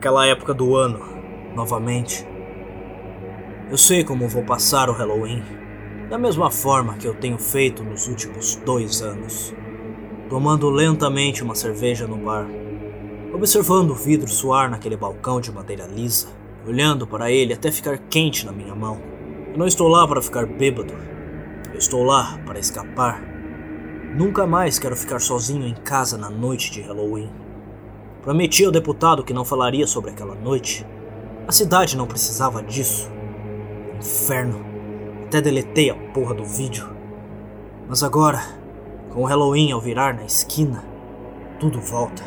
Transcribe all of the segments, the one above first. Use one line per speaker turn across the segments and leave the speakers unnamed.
aquela época do ano, novamente. Eu sei como vou passar o Halloween, da mesma forma que eu tenho feito nos últimos dois anos. Tomando lentamente uma cerveja no bar, observando o vidro suar naquele balcão de madeira lisa, olhando para ele até ficar quente na minha mão. Eu não estou lá para ficar bêbado, eu estou lá para escapar. Nunca mais quero ficar sozinho em casa na noite de Halloween. Prometi ao deputado que não falaria sobre aquela noite. A cidade não precisava disso. Inferno. Até deletei a porra do vídeo. Mas agora, com o Halloween ao virar na esquina, tudo volta.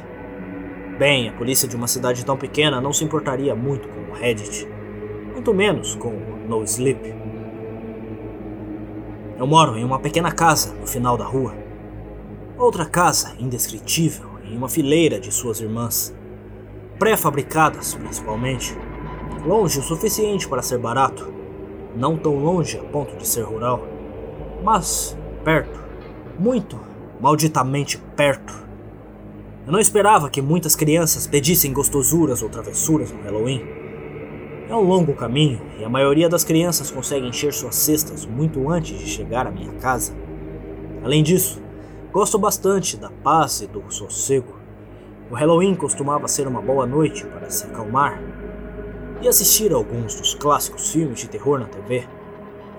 Bem, a polícia de uma cidade tão pequena não se importaria muito com o Reddit, muito menos com o No Sleep. Eu moro em uma pequena casa no final da rua. Outra casa indescritível em uma fileira de suas irmãs. Pré-fabricadas, principalmente. Longe o suficiente para ser barato. Não tão longe a ponto de ser rural. Mas perto. Muito, malditamente perto. Eu não esperava que muitas crianças pedissem gostosuras ou travessuras no Halloween. É um longo caminho e a maioria das crianças consegue encher suas cestas muito antes de chegar à minha casa. Além disso, Gosto bastante da paz e do sossego. O Halloween costumava ser uma boa noite para se acalmar e assistir a alguns dos clássicos filmes de terror na TV.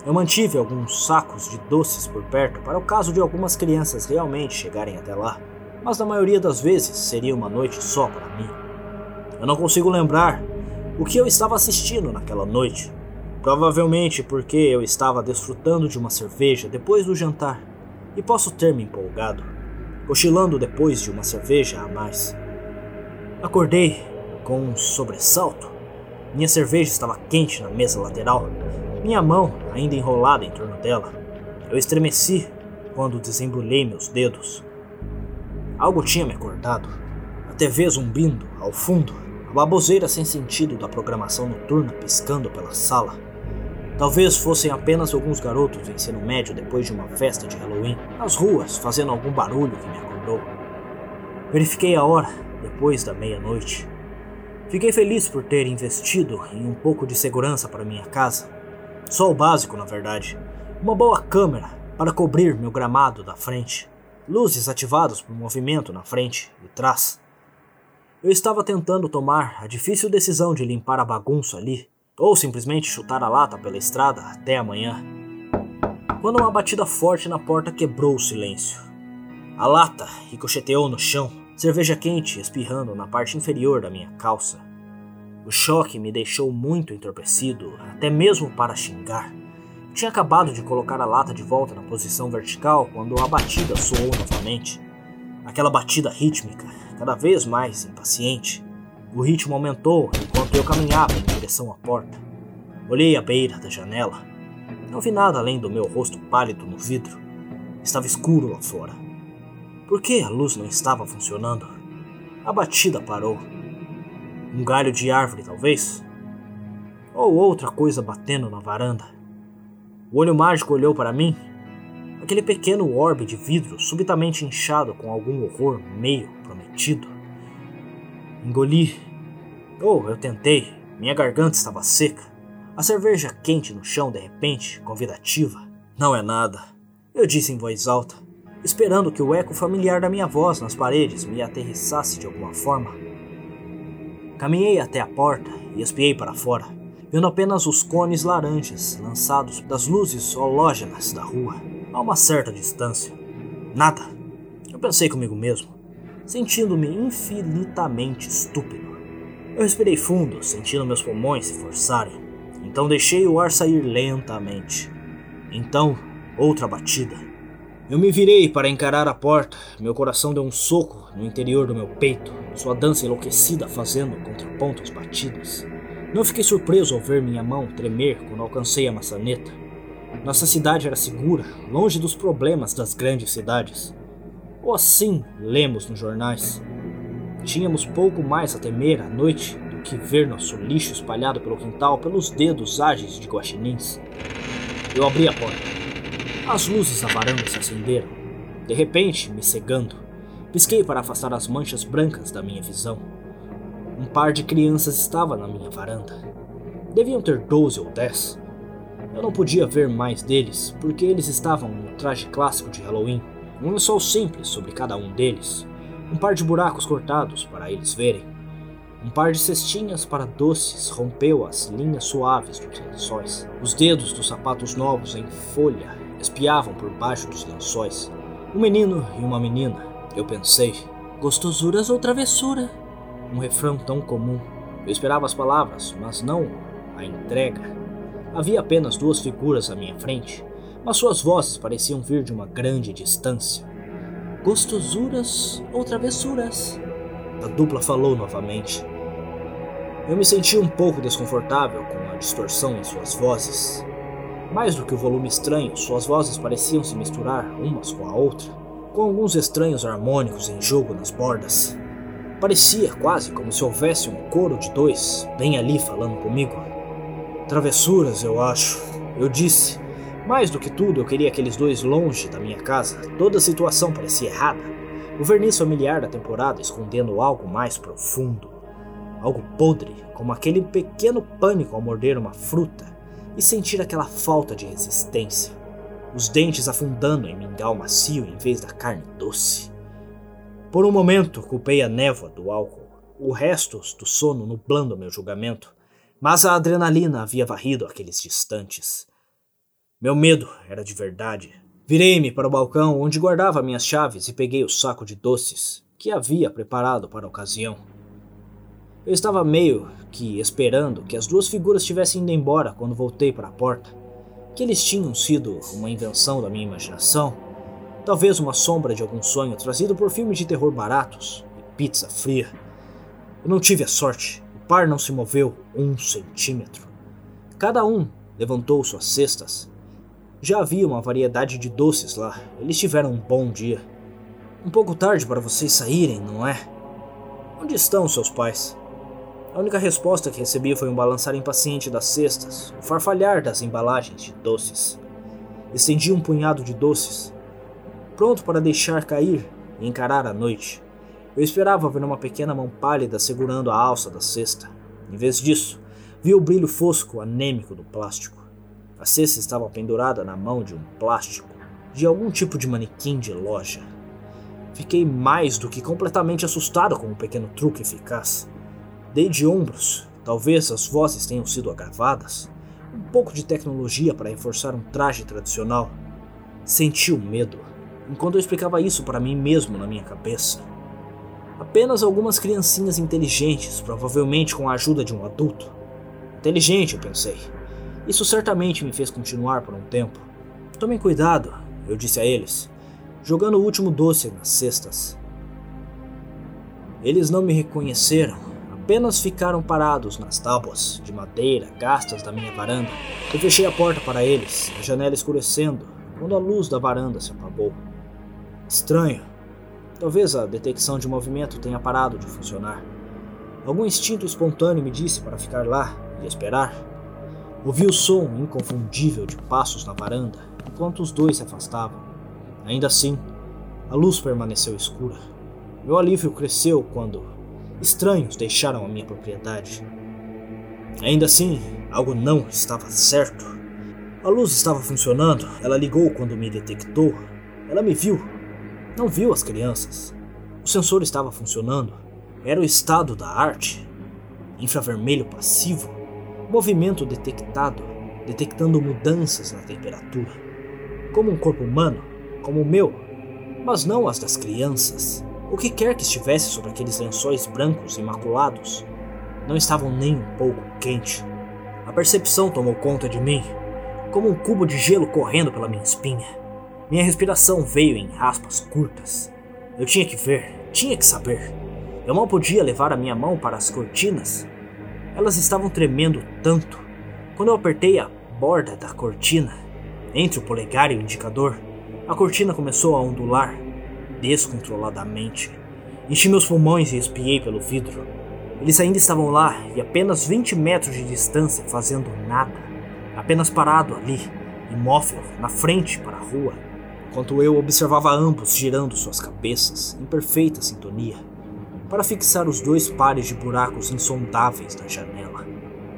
Eu mantive alguns sacos de doces por perto para o caso de algumas crianças realmente chegarem até lá, mas na maioria das vezes seria uma noite só para mim. Eu não consigo lembrar o que eu estava assistindo naquela noite. Provavelmente porque eu estava desfrutando de uma cerveja depois do jantar e posso ter me empolgado, cochilando depois de uma cerveja a mais. Acordei com um sobressalto. Minha cerveja estava quente na mesa lateral, minha mão ainda enrolada em torno dela. Eu estremeci quando desembrulhei meus dedos. Algo tinha me acordado. A TV zumbindo ao fundo, a baboseira sem sentido da programação noturna piscando pela sala. Talvez fossem apenas alguns garotos do ensino médio depois de uma festa de Halloween, nas ruas, fazendo algum barulho que me acordou. Verifiquei a hora, depois da meia-noite. Fiquei feliz por ter investido em um pouco de segurança para minha casa. Só o básico, na verdade. Uma boa câmera para cobrir meu gramado da frente. Luzes ativadas por movimento na frente e trás. Eu estava tentando tomar a difícil decisão de limpar a bagunça ali ou simplesmente chutar a lata pela estrada até amanhã. Quando uma batida forte na porta quebrou o silêncio. A lata ricocheteou no chão, cerveja quente espirrando na parte inferior da minha calça. O choque me deixou muito entorpecido, até mesmo para xingar. Tinha acabado de colocar a lata de volta na posição vertical quando a batida soou novamente. Aquela batida rítmica, cada vez mais impaciente. O ritmo aumentou eu caminhava em direção à porta. Olhei à beira da janela. Não vi nada além do meu rosto pálido no vidro. Estava escuro lá fora. Por que a luz não estava funcionando? A batida parou. Um galho de árvore, talvez? Ou outra coisa batendo na varanda. O olho mágico olhou para mim. Aquele pequeno orbe de vidro subitamente inchado com algum horror meio prometido. Engoli. Oh, eu tentei. Minha garganta estava seca. A cerveja quente no chão de repente, convidativa. Não é nada. Eu disse em voz alta, esperando que o eco familiar da minha voz nas paredes me aterrissasse de alguma forma. Caminhei até a porta e espiei para fora, vendo apenas os cones laranjas lançados das luzes hológenas da rua, a uma certa distância. Nada. Eu pensei comigo mesmo sentindo-me infinitamente estúpido. Eu respirei fundo, sentindo meus pulmões se forçarem. Então deixei o ar sair lentamente. Então, outra batida. Eu me virei para encarar a porta. Meu coração deu um soco no interior do meu peito, sua dança enlouquecida fazendo contrapontos batidos. Não fiquei surpreso ao ver minha mão tremer quando alcancei a maçaneta. Nossa cidade era segura, longe dos problemas das grandes cidades. Ou assim lemos nos jornais. Tínhamos pouco mais a temer à noite do que ver nosso lixo espalhado pelo quintal pelos dedos ágeis de guaxinins. Eu abri a porta. As luzes da varanda se acenderam, de repente me cegando. Pisquei para afastar as manchas brancas da minha visão. Um par de crianças estava na minha varanda. Deviam ter 12 ou 10. Eu não podia ver mais deles, porque eles estavam no traje clássico de Halloween, um lençol simples sobre cada um deles, um par de buracos cortados para eles verem. Um par de cestinhas para doces rompeu as linhas suaves dos lençóis. Os dedos dos sapatos novos em folha espiavam por baixo dos lençóis. Um menino e uma menina, eu pensei. Gostosuras ou travessura? Um refrão tão comum. Eu esperava as palavras, mas não a entrega. Havia apenas duas figuras à minha frente, mas suas vozes pareciam vir de uma grande distância. Gostosuras ou travessuras? A dupla falou novamente. Eu me senti um pouco desconfortável com a distorção em suas vozes. Mais do que o volume estranho, suas vozes pareciam se misturar umas com a outra, com alguns estranhos harmônicos em jogo nas bordas. Parecia quase como se houvesse um coro de dois bem ali falando comigo. Travessuras, eu acho. Eu disse. Mais do que tudo, eu queria aqueles dois longe da minha casa. Toda a situação parecia errada. O verniz familiar da temporada escondendo algo mais profundo. Algo podre, como aquele pequeno pânico ao morder uma fruta e sentir aquela falta de resistência. Os dentes afundando em mingau macio em vez da carne doce. Por um momento, culpei a névoa do álcool, o resto do sono nublando meu julgamento. Mas a adrenalina havia varrido aqueles distantes. Meu medo era de verdade. Virei-me para o balcão onde guardava minhas chaves e peguei o saco de doces que havia preparado para a ocasião. Eu estava meio que esperando que as duas figuras tivessem ido embora quando voltei para a porta. Que eles tinham sido uma invenção da minha imaginação, talvez uma sombra de algum sonho trazido por filmes de terror baratos e pizza fria. Eu não tive a sorte par não se moveu um centímetro. Cada um levantou suas cestas. Já havia uma variedade de doces lá. Eles tiveram um bom dia. Um pouco tarde para vocês saírem, não é? Onde estão seus pais? A única resposta que recebi foi um balançar impaciente das cestas, o farfalhar das embalagens de doces. Estendi um punhado de doces, pronto para deixar cair e encarar a noite. Eu esperava ver uma pequena mão pálida segurando a alça da cesta. Em vez disso, vi o brilho fosco anêmico do plástico. A cesta estava pendurada na mão de um plástico, de algum tipo de manequim de loja. Fiquei mais do que completamente assustado com o um pequeno truque eficaz. Dei de ombros, talvez as vozes tenham sido agravadas. Um pouco de tecnologia para reforçar um traje tradicional. Senti o medo, enquanto eu explicava isso para mim mesmo na minha cabeça. Apenas algumas criancinhas inteligentes, provavelmente com a ajuda de um adulto. Inteligente, eu pensei. Isso certamente me fez continuar por um tempo. Tomem cuidado, eu disse a eles, jogando o último doce nas cestas. Eles não me reconheceram, apenas ficaram parados nas tábuas de madeira gastas da minha varanda. Eu fechei a porta para eles, a janela escurecendo, quando a luz da varanda se apagou. Estranho, Talvez a detecção de movimento tenha parado de funcionar. Algum instinto espontâneo me disse para ficar lá e esperar. Ouvi o som inconfundível de passos na varanda enquanto os dois se afastavam. Ainda assim, a luz permaneceu escura. Meu alívio cresceu quando estranhos deixaram a minha propriedade. Ainda assim, algo não estava certo. A luz estava funcionando, ela ligou quando me detectou. Ela me viu não viu as crianças. O sensor estava funcionando. Era o estado da arte. Infravermelho passivo. Movimento detectado, detectando mudanças na temperatura. Como um corpo humano, como o meu, mas não as das crianças. O que quer que estivesse sobre aqueles lençóis brancos imaculados, não estavam nem um pouco quente. A percepção tomou conta de mim, como um cubo de gelo correndo pela minha espinha. Minha respiração veio em raspas curtas. Eu tinha que ver, tinha que saber. Eu mal podia levar a minha mão para as cortinas. Elas estavam tremendo tanto. Quando eu apertei a borda da cortina, entre o polegar e o indicador, a cortina começou a ondular descontroladamente. Enchi meus pulmões e espiei pelo vidro. Eles ainda estavam lá e apenas 20 metros de distância, fazendo nada. Apenas parado ali, imóvel, na frente para a rua enquanto eu observava ambos girando suas cabeças em perfeita sintonia. Para fixar os dois pares de buracos insondáveis na janela.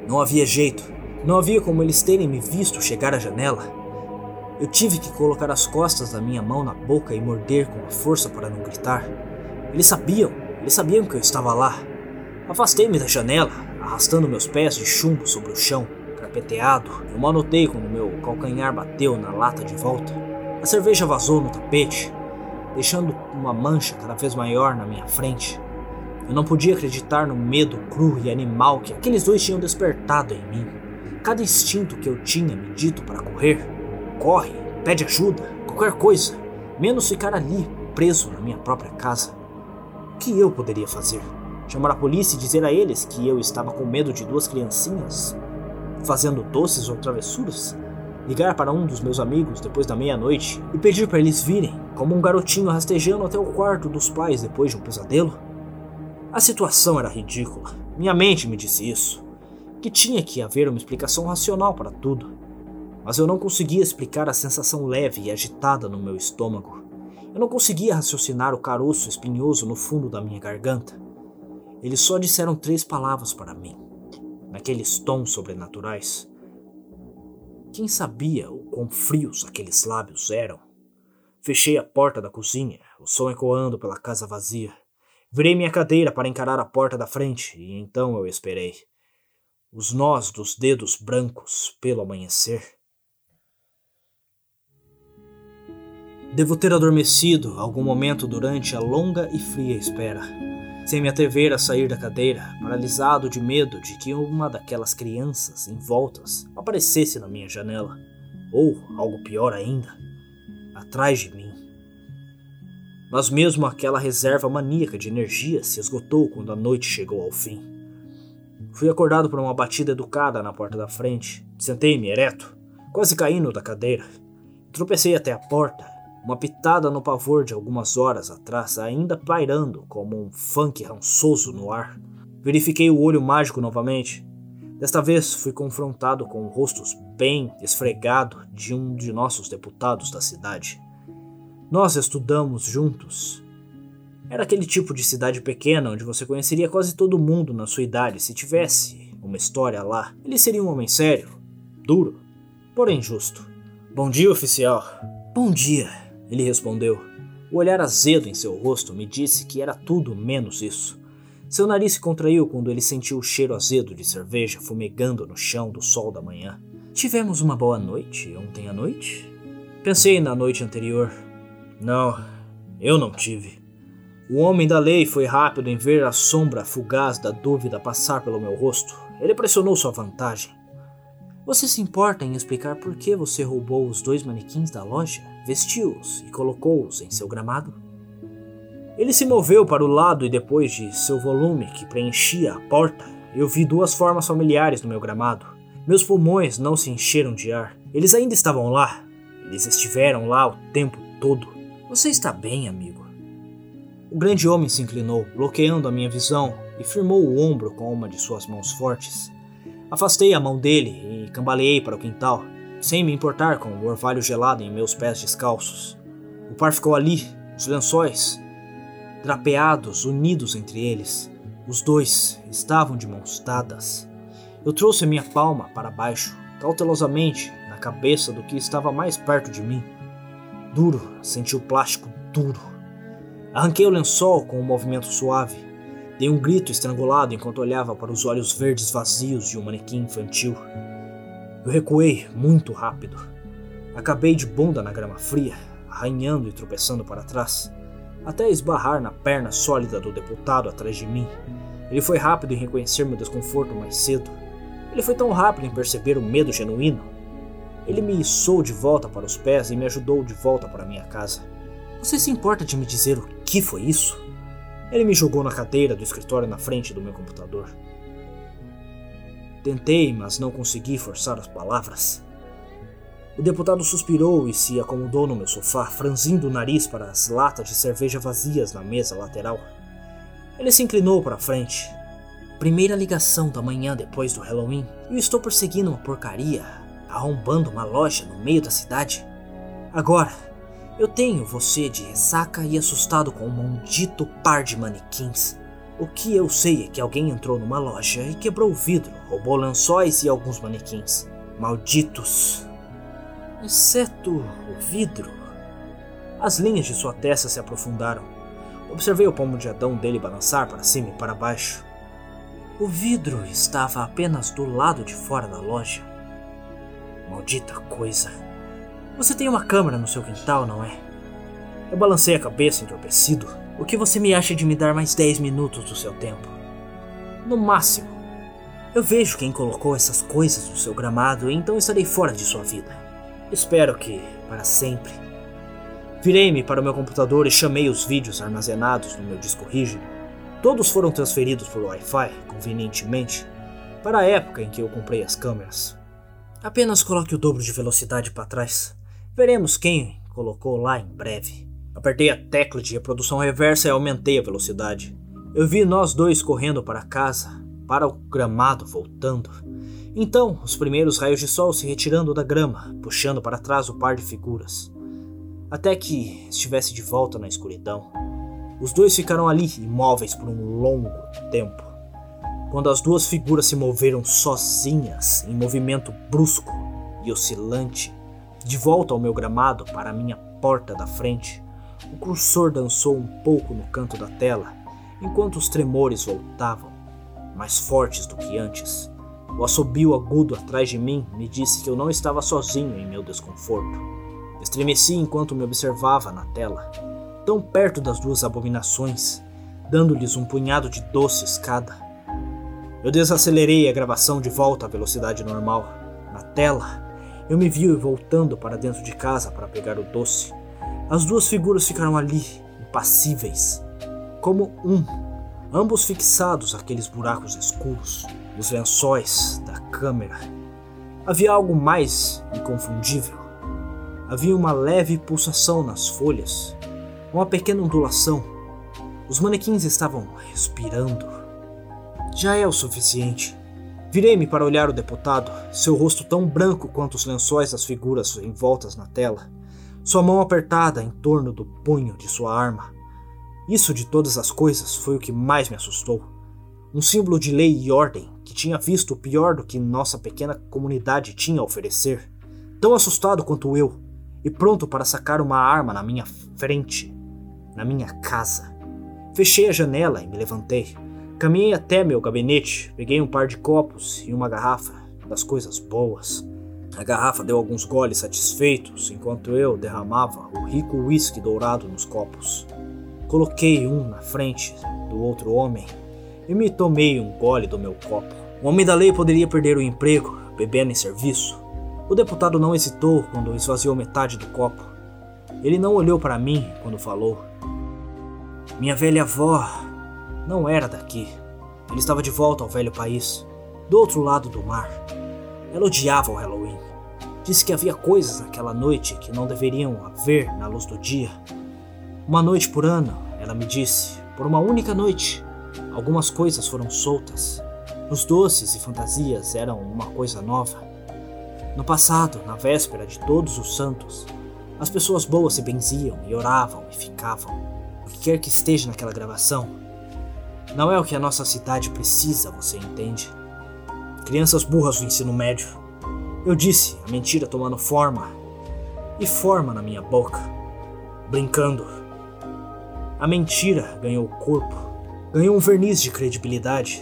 Não havia jeito, não havia como eles terem me visto chegar à janela. Eu tive que colocar as costas da minha mão na boca e morder com força para não gritar. Eles sabiam, eles sabiam que eu estava lá. Afastei-me da janela, arrastando meus pés de chumbo sobre o chão, carpeteado. Eu mal notei quando meu calcanhar bateu na lata de volta. A cerveja vazou no tapete, deixando uma mancha cada vez maior na minha frente. Eu não podia acreditar no medo cru e animal que aqueles dois tinham despertado em mim. Cada instinto que eu tinha me dito para correr, corre, pede ajuda, qualquer coisa, menos ficar ali, preso na minha própria casa. O que eu poderia fazer? Chamar a polícia e dizer a eles que eu estava com medo de duas criancinhas fazendo doces ou travessuras? Ligar para um dos meus amigos depois da meia-noite e pedir para eles virem, como um garotinho rastejando até o quarto dos pais depois de um pesadelo? A situação era ridícula. Minha mente me disse isso. Que tinha que haver uma explicação racional para tudo. Mas eu não conseguia explicar a sensação leve e agitada no meu estômago. Eu não conseguia raciocinar o caroço espinhoso no fundo da minha garganta. Eles só disseram três palavras para mim, naqueles tons sobrenaturais. Quem sabia o quão frios aqueles lábios eram? Fechei a porta da cozinha, o som ecoando pela casa vazia. Virei minha cadeira para encarar a porta da frente e então eu esperei. Os nós dos dedos brancos pelo amanhecer. Devo ter adormecido algum momento durante a longa e fria espera, sem me atrever a sair da cadeira, paralisado de medo de que uma daquelas crianças envoltas aparecesse na minha janela, ou, algo pior ainda, atrás de mim. Mas mesmo aquela reserva maníaca de energia se esgotou quando a noite chegou ao fim. Fui acordado por uma batida educada na porta da frente. Sentei-me ereto, quase caindo da cadeira. Tropecei até a porta, uma pitada no pavor de algumas horas atrás, ainda pairando como um funk rançoso no ar. Verifiquei o olho mágico novamente. Desta vez fui confrontado com o rosto bem esfregado de um de nossos deputados da cidade. Nós estudamos juntos. Era aquele tipo de cidade pequena onde você conheceria quase todo mundo na sua idade se tivesse uma história lá. Ele seria um homem sério, duro, porém justo. Bom dia, oficial. Bom dia, ele respondeu. O olhar azedo em seu rosto me disse que era tudo menos isso. Seu nariz se contraiu quando ele sentiu o cheiro azedo de cerveja fumegando no chão do sol da manhã. Tivemos uma boa noite ontem à noite? Pensei na noite anterior, não, eu não tive. O homem da lei foi rápido em ver a sombra fugaz da dúvida passar pelo meu rosto. Ele pressionou sua vantagem. Você se importa em explicar por que você roubou os dois manequins da loja, vestiu-os e colocou-os em seu gramado? Ele se moveu para o lado e depois de seu volume que preenchia a porta, eu vi duas formas familiares no meu gramado. Meus pulmões não se encheram de ar. Eles ainda estavam lá. Eles estiveram lá o tempo todo. Você está bem, amigo? O grande homem se inclinou, bloqueando a minha visão, e firmou o ombro com uma de suas mãos fortes. Afastei a mão dele e cambaleei para o quintal, sem me importar com o orvalho gelado em meus pés descalços. O par ficou ali, os lençóis, drapeados, unidos entre eles. Os dois estavam de mãos dadas. Eu trouxe a minha palma para baixo, cautelosamente, na cabeça do que estava mais perto de mim. Duro, senti o plástico duro. Arranquei o lençol com um movimento suave. Dei um grito estrangulado enquanto olhava para os olhos verdes vazios de um manequim infantil. Eu recuei muito rápido. Acabei de bunda na grama fria, arranhando e tropeçando para trás, até esbarrar na perna sólida do deputado atrás de mim. Ele foi rápido em reconhecer meu desconforto mais cedo. Ele foi tão rápido em perceber o medo genuíno ele me içou de volta para os pés e me ajudou de volta para minha casa. Você se importa de me dizer o que foi isso? Ele me jogou na cadeira do escritório na frente do meu computador. Tentei, mas não consegui forçar as palavras. O deputado suspirou e se acomodou no meu sofá, franzindo o nariz para as latas de cerveja vazias na mesa lateral. Ele se inclinou para frente. Primeira ligação da manhã depois do Halloween. Eu estou perseguindo uma porcaria arrombando uma loja no meio da cidade. Agora, eu tenho você de ressaca e assustado com um maldito par de manequins. O que eu sei é que alguém entrou numa loja e quebrou o vidro, roubou lençóis e alguns manequins. Malditos! Exceto o vidro. As linhas de sua testa se aprofundaram. Observei o palmo de Adão dele balançar para cima e para baixo. O vidro estava apenas do lado de fora da loja. Maldita coisa. Você tem uma câmera no seu quintal, não é? Eu balancei a cabeça entorpecido. O que você me acha de me dar mais 10 minutos do seu tempo? No máximo. Eu vejo quem colocou essas coisas no seu gramado, então estarei fora de sua vida. Espero que para sempre. Virei-me para o meu computador e chamei os vídeos armazenados no meu disco rígido. Todos foram transferidos por Wi-Fi, convenientemente, para a época em que eu comprei as câmeras. Apenas coloque o dobro de velocidade para trás. Veremos quem colocou lá em breve. Apertei a tecla de reprodução reversa e aumentei a velocidade. Eu vi nós dois correndo para casa, para o gramado voltando. Então, os primeiros raios de sol se retirando da grama, puxando para trás o par de figuras. Até que estivesse de volta na escuridão. Os dois ficaram ali, imóveis por um longo tempo. Quando as duas figuras se moveram sozinhas, em movimento brusco e oscilante, de volta ao meu gramado para a minha porta da frente, o cursor dançou um pouco no canto da tela, enquanto os tremores voltavam, mais fortes do que antes. O assobio agudo atrás de mim me disse que eu não estava sozinho em meu desconforto. Estremeci enquanto me observava na tela, tão perto das duas abominações, dando-lhes um punhado de doces cada. Eu desacelerei a gravação de volta à velocidade normal. Na tela, eu me vi voltando para dentro de casa para pegar o doce. As duas figuras ficaram ali, impassíveis, como um, ambos fixados àqueles buracos escuros, os lençóis da câmera. Havia algo mais inconfundível. Havia uma leve pulsação nas folhas, uma pequena ondulação. Os manequins estavam respirando. Já é o suficiente. Virei-me para olhar o deputado, seu rosto tão branco quanto os lençóis das figuras envoltas na tela, sua mão apertada em torno do punho de sua arma. Isso de todas as coisas foi o que mais me assustou. Um símbolo de lei e ordem que tinha visto o pior do que nossa pequena comunidade tinha a oferecer. Tão assustado quanto eu, e pronto para sacar uma arma na minha frente, na minha casa. Fechei a janela e me levantei. Caminhei até meu gabinete, peguei um par de copos e uma garrafa das coisas boas. A garrafa deu alguns goles satisfeitos enquanto eu derramava o rico uísque dourado nos copos. Coloquei um na frente do outro homem e me tomei um gole do meu copo. O homem da lei poderia perder o emprego bebendo em serviço. O deputado não hesitou quando esvaziou metade do copo. Ele não olhou para mim quando falou. Minha velha avó não era daqui. Ele estava de volta ao velho país, do outro lado do mar. Ela odiava o Halloween. Disse que havia coisas naquela noite que não deveriam haver na luz do dia. Uma noite por ano, ela me disse, por uma única noite, algumas coisas foram soltas. Os doces e fantasias eram uma coisa nova. No passado, na véspera de Todos os Santos, as pessoas boas se benziam e oravam e ficavam. O que quer que esteja naquela gravação, não é o que a nossa cidade precisa, você entende? Crianças burras do ensino médio. Eu disse, a mentira tomando forma e forma na minha boca, brincando. A mentira ganhou corpo, ganhou um verniz de credibilidade.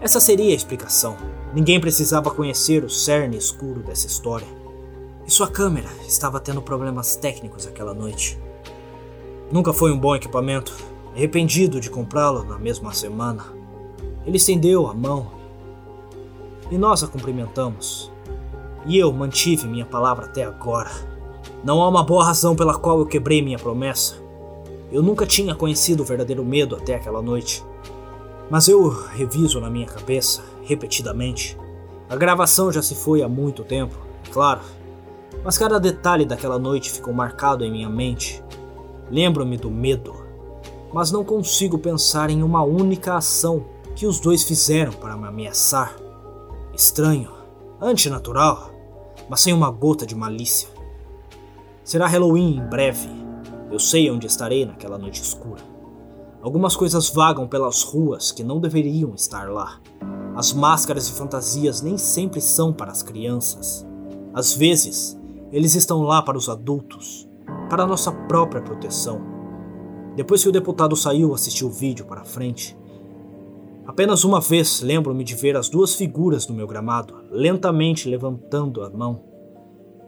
Essa seria a explicação. Ninguém precisava conhecer o cerne escuro dessa história. E sua câmera estava tendo problemas técnicos aquela noite. Nunca foi um bom equipamento, arrependido de comprá-lo na mesma semana. Ele estendeu a mão e nós a cumprimentamos. E eu mantive minha palavra até agora. Não há uma boa razão pela qual eu quebrei minha promessa. Eu nunca tinha conhecido o verdadeiro medo até aquela noite. Mas eu reviso na minha cabeça, repetidamente. A gravação já se foi há muito tempo, claro. Mas cada detalhe daquela noite ficou marcado em minha mente. Lembro-me do medo, mas não consigo pensar em uma única ação que os dois fizeram para me ameaçar. Estranho, antinatural, mas sem uma gota de malícia. Será Halloween em breve. Eu sei onde estarei naquela noite escura. Algumas coisas vagam pelas ruas que não deveriam estar lá. As máscaras e fantasias nem sempre são para as crianças. Às vezes, eles estão lá para os adultos, para nossa própria proteção. Depois que o deputado saiu, assisti o vídeo para frente. Apenas uma vez lembro-me de ver as duas figuras no meu gramado, lentamente levantando a mão,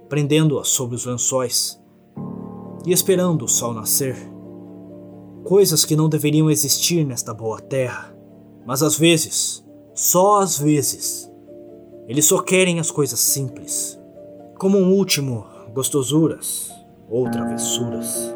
prendendo-a sob os lençóis e esperando o sol nascer. Coisas que não deveriam existir nesta boa terra, mas às vezes, só às vezes, eles só querem as coisas simples como um último gostosuras ou travessuras.